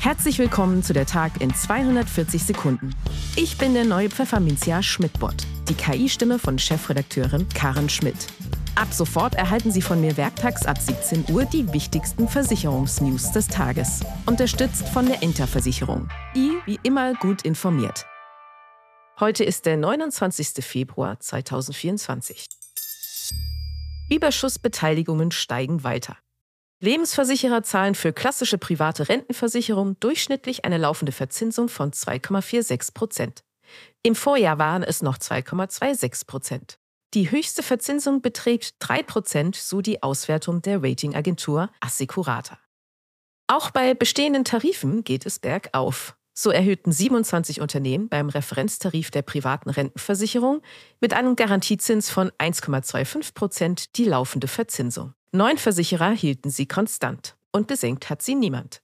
Herzlich willkommen zu der Tag in 240 Sekunden. Ich bin der neue Pfefferminzia Schmidt-Bot, die KI-Stimme von Chefredakteurin Karen Schmidt. Ab sofort erhalten Sie von mir werktags ab 17 Uhr die wichtigsten Versicherungsnews des Tages. Unterstützt von der Interversicherung. I wie immer gut informiert. Heute ist der 29. Februar 2024. Überschussbeteiligungen steigen weiter. Lebensversicherer zahlen für klassische private Rentenversicherung durchschnittlich eine laufende Verzinsung von 2,46 Prozent. Im Vorjahr waren es noch 2,26 Prozent. Die höchste Verzinsung beträgt 3 Prozent, so die Auswertung der Ratingagentur Assicurata. Auch bei bestehenden Tarifen geht es bergauf. So erhöhten 27 Unternehmen beim Referenztarif der privaten Rentenversicherung mit einem Garantiezins von 1,25 Prozent die laufende Verzinsung. Neun Versicherer hielten sie konstant und gesenkt hat sie niemand.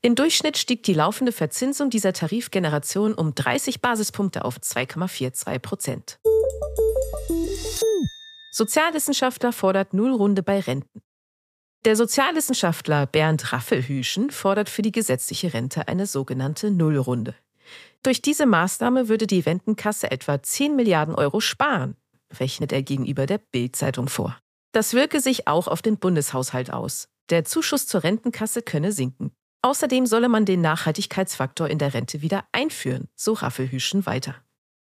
Im Durchschnitt stieg die laufende Verzinsung dieser Tarifgeneration um 30 Basispunkte auf 2,42 Prozent. Sozialwissenschaftler fordert Nullrunde bei Renten. Der Sozialwissenschaftler Bernd Raffelhüschen fordert für die gesetzliche Rente eine sogenannte Nullrunde. Durch diese Maßnahme würde die Rentenkasse etwa 10 Milliarden Euro sparen, rechnet er gegenüber der Bild-Zeitung vor. Das wirke sich auch auf den Bundeshaushalt aus. Der Zuschuss zur Rentenkasse könne sinken. Außerdem solle man den Nachhaltigkeitsfaktor in der Rente wieder einführen, so Raffelhüschen weiter.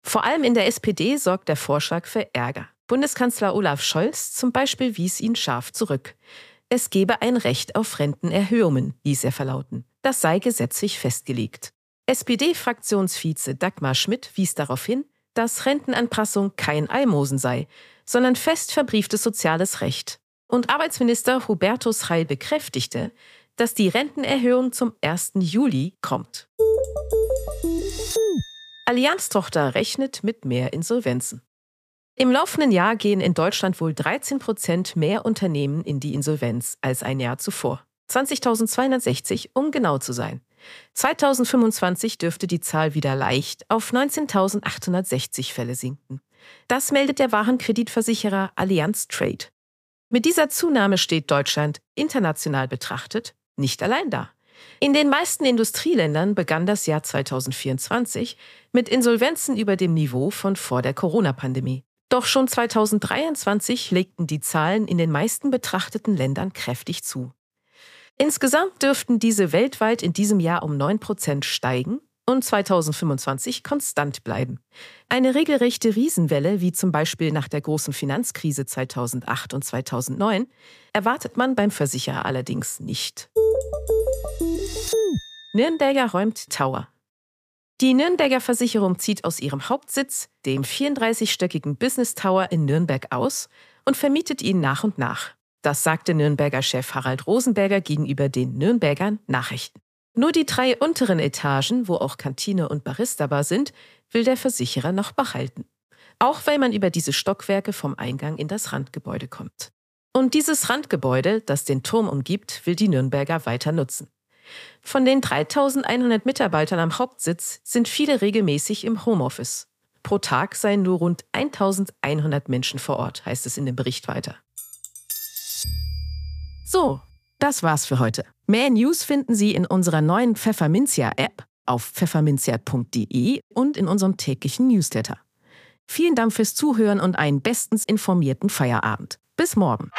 Vor allem in der SPD sorgt der Vorschlag für Ärger. Bundeskanzler Olaf Scholz zum Beispiel wies ihn scharf zurück. Es gebe ein Recht auf Rentenerhöhungen, ließ er verlauten. Das sei gesetzlich festgelegt. SPD-Fraktionsvize Dagmar Schmidt wies darauf hin, dass Rentenanpassung kein Almosen sei, sondern fest verbrieftes soziales Recht. Und Arbeitsminister Hubertus Heil bekräftigte, dass die Rentenerhöhung zum 1. Juli kommt. Allianz-Tochter rechnet mit mehr Insolvenzen. Im laufenden Jahr gehen in Deutschland wohl 13 Prozent mehr Unternehmen in die Insolvenz als ein Jahr zuvor. 20.260, um genau zu sein. 2025 dürfte die Zahl wieder leicht auf 19.860 Fälle sinken. Das meldet der Warenkreditversicherer Allianz Trade. Mit dieser Zunahme steht Deutschland international betrachtet nicht allein da. In den meisten Industrieländern begann das Jahr 2024 mit Insolvenzen über dem Niveau von vor der Corona-Pandemie. Doch schon 2023 legten die Zahlen in den meisten betrachteten Ländern kräftig zu. Insgesamt dürften diese weltweit in diesem Jahr um 9 Prozent steigen und 2025 konstant bleiben. Eine regelrechte Riesenwelle, wie zum Beispiel nach der großen Finanzkrise 2008 und 2009, erwartet man beim Versicherer allerdings nicht. Nürnberger räumt Tower. Die Nürnberger Versicherung zieht aus ihrem Hauptsitz, dem 34-stöckigen Business Tower in Nürnberg, aus und vermietet ihn nach und nach. Das sagte Nürnberger Chef Harald Rosenberger gegenüber den Nürnbergern Nachrichten. Nur die drei unteren Etagen, wo auch Kantine und Barista-Bar sind, will der Versicherer noch behalten. Auch weil man über diese Stockwerke vom Eingang in das Randgebäude kommt. Und dieses Randgebäude, das den Turm umgibt, will die Nürnberger weiter nutzen. Von den 3100 Mitarbeitern am Hauptsitz sind viele regelmäßig im Homeoffice. Pro Tag seien nur rund 1100 Menschen vor Ort, heißt es in dem Bericht weiter. So, das war's für heute. Mehr News finden Sie in unserer neuen Pfefferminzia-App auf pfefferminzia.de und in unserem täglichen Newsletter. Vielen Dank fürs Zuhören und einen bestens informierten Feierabend. Bis morgen.